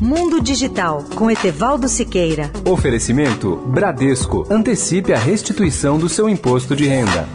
Mundo Digital com Etevaldo Siqueira. Oferecimento Bradesco. Antecipe a restituição do seu imposto de renda.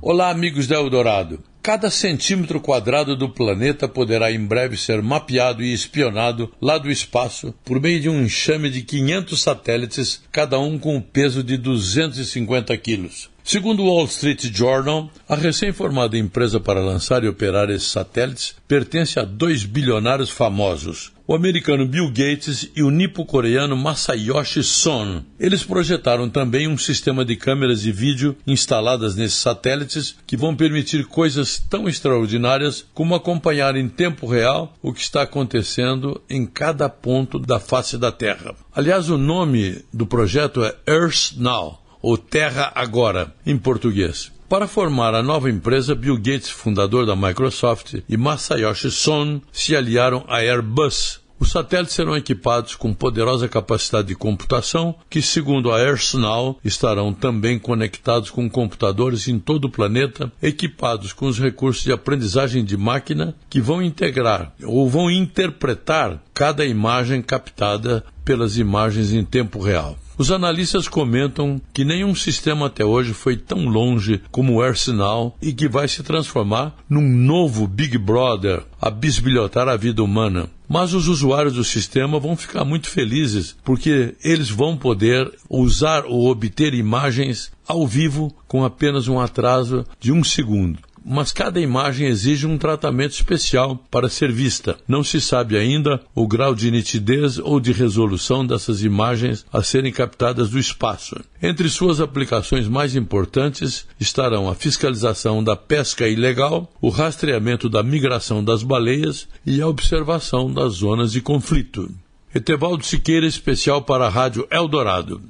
Olá, amigos da Eldorado. Cada centímetro quadrado do planeta poderá em breve ser mapeado e espionado lá do espaço por meio de um enxame de 500 satélites, cada um com o peso de 250 quilos. Segundo o Wall Street Journal, a recém-formada empresa para lançar e operar esses satélites pertence a dois bilionários famosos, o americano Bill Gates e o nipo-coreano Masayoshi Son. Eles projetaram também um sistema de câmeras de vídeo instaladas nesses satélites que vão permitir coisas tão extraordinárias como acompanhar em tempo real o que está acontecendo em cada ponto da face da Terra. Aliás, o nome do projeto é Earth Now ou Terra Agora, em português. Para formar a nova empresa, Bill Gates, fundador da Microsoft, e Masayoshi Son se aliaram à Airbus. Os satélites serão equipados com poderosa capacidade de computação, que, segundo a AirSnow, estarão também conectados com computadores em todo o planeta, equipados com os recursos de aprendizagem de máquina que vão integrar ou vão interpretar cada imagem captada pelas imagens em tempo real. Os analistas comentam que nenhum sistema até hoje foi tão longe como o Arsenal e que vai se transformar num novo Big Brother a bisbilhotar a vida humana. Mas os usuários do sistema vão ficar muito felizes porque eles vão poder usar ou obter imagens ao vivo com apenas um atraso de um segundo mas cada imagem exige um tratamento especial para ser vista. Não se sabe ainda o grau de nitidez ou de resolução dessas imagens a serem captadas do espaço. Entre suas aplicações mais importantes estarão a fiscalização da pesca ilegal, o rastreamento da migração das baleias e a observação das zonas de conflito. Etevaldo Siqueira, especial para a Rádio Eldorado.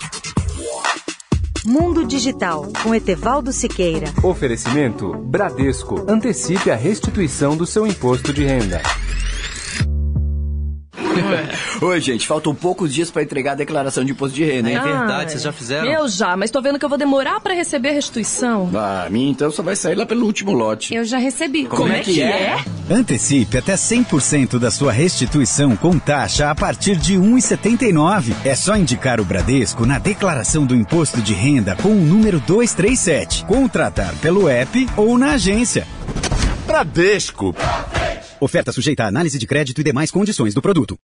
Mundo Digital, com Etevaldo Siqueira. Oferecimento Bradesco. Antecipe a restituição do seu imposto de renda. Oi, gente, faltam poucos dias para entregar a declaração de imposto de renda, hein? É verdade, vocês já fizeram? Eu já, mas tô vendo que eu vou demorar para receber a restituição. Ah, a minha então só vai sair lá pelo último lote. Eu já recebi. Como, Como é que é? Antecipe até 100% da sua restituição com taxa a partir de 1,79. É só indicar o Bradesco na declaração do imposto de renda com o número 237. Contratar pelo app ou na agência. Bradesco. Oferta sujeita à análise de crédito e demais condições do produto.